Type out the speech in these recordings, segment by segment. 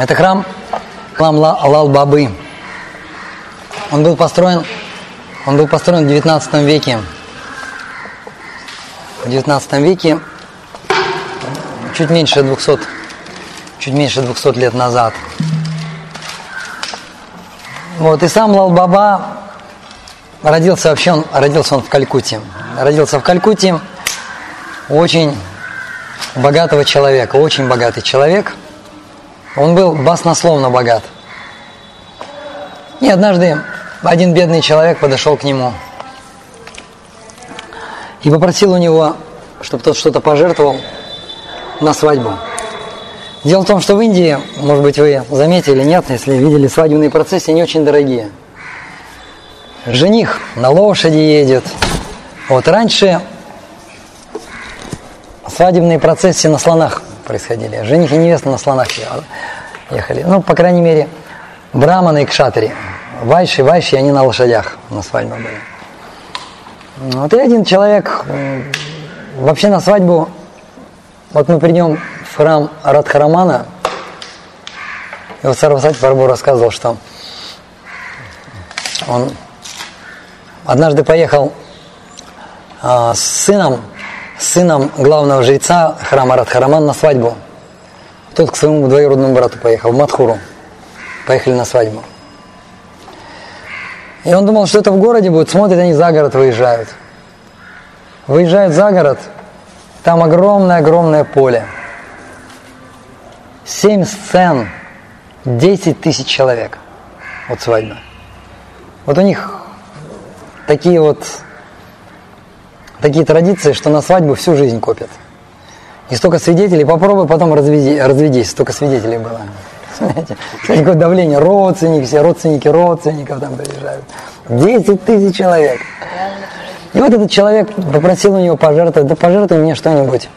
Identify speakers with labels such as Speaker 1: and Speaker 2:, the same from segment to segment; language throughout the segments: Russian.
Speaker 1: Это храм, храм Лал-Бабы. Он был построен, он был построен в 19 веке. В 19 веке, чуть меньше 200, чуть меньше 200 лет назад. Вот, и сам Лал-Баба родился вообще, он, родился он в Калькутте. Родился в Калькутте очень богатого человека, очень богатый человек. Он был баснословно богат. И однажды один бедный человек подошел к нему и попросил у него, чтобы тот что-то пожертвовал на свадьбу. Дело в том, что в Индии, может быть, вы заметили, нет, если видели свадебные процессы, не очень дорогие. Жених на лошади едет. Вот раньше свадебные процессы на слонах происходили. Жених и невеста на слонах ехали. Ну, по крайней мере, браманы и кшатри. Вайши, вайши, они на лошадях на свадьбу были. Вот и один человек вообще на свадьбу, вот мы придем в храм Радхарамана, и вот Сарвасати Парбу рассказывал, что он однажды поехал а, с сыном, сыном главного жреца храма Радхараман на свадьбу. Тот к своему двоюродному брату поехал, в Мадхуру. Поехали на свадьбу. И он думал, что это в городе будет, смотрит, они за город выезжают. Выезжают за город, там огромное-огромное поле. Семь сцен, десять тысяч человек. Вот свадьба. Вот у них такие вот такие традиции, что на свадьбу всю жизнь копят. И столько свидетелей, попробуй потом разведи, разведись, столько свидетелей было. Смотрите, какое давление, родственники, все родственники родственников там приезжают. 10 тысяч человек. И вот этот человек попросил у него пожертвовать, да пожертвуй мне что-нибудь.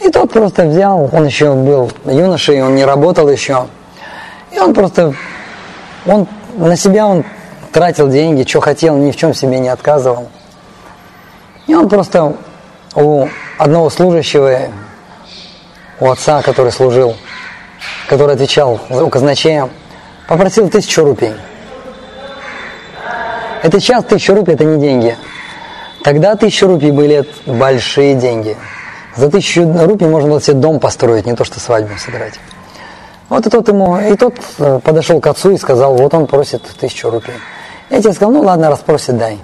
Speaker 1: И тот просто взял, он еще был юношей, он не работал еще. И он просто, он на себя он тратил деньги, что хотел, ни в чем себе не отказывал. И он просто у одного служащего, у отца, который служил который отвечал у казначея, попросил тысячу рупий. Это сейчас тысяча рупий, это не деньги. Тогда тысяча рупий были большие деньги. За тысячу рупий можно было себе дом построить, не то что свадьбу сыграть. Вот и тот ему, и тот э, подошел к отцу и сказал, вот он просит тысячу рупий. И отец сказал, ну ладно, раз просит, дай.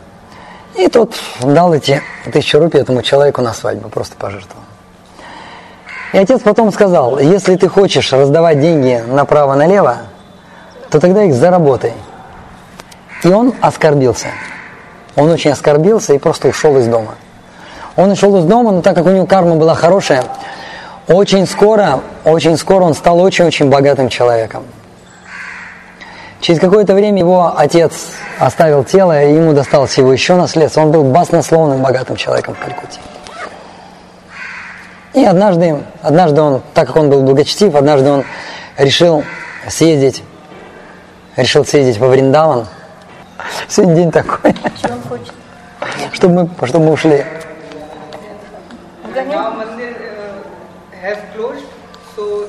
Speaker 1: И тот дал эти тысячу рупий этому человеку на свадьбу, просто пожертвовал. И отец потом сказал, если ты хочешь раздавать деньги направо-налево, то тогда их заработай. И он оскорбился. Он очень оскорбился и просто ушел из дома. Он ушел из дома, но так как у него карма была хорошая, очень скоро, очень скоро он стал очень-очень богатым человеком. Через какое-то время его отец оставил тело, и ему досталось его еще наследство. Он был баснословным богатым человеком в Калькутте. И однажды, однажды он, так как он был благочтив, однажды он решил съездить, решил съездить во Вриндаван. Сегодня день такой. Чтобы мы, чтобы мы ушли. So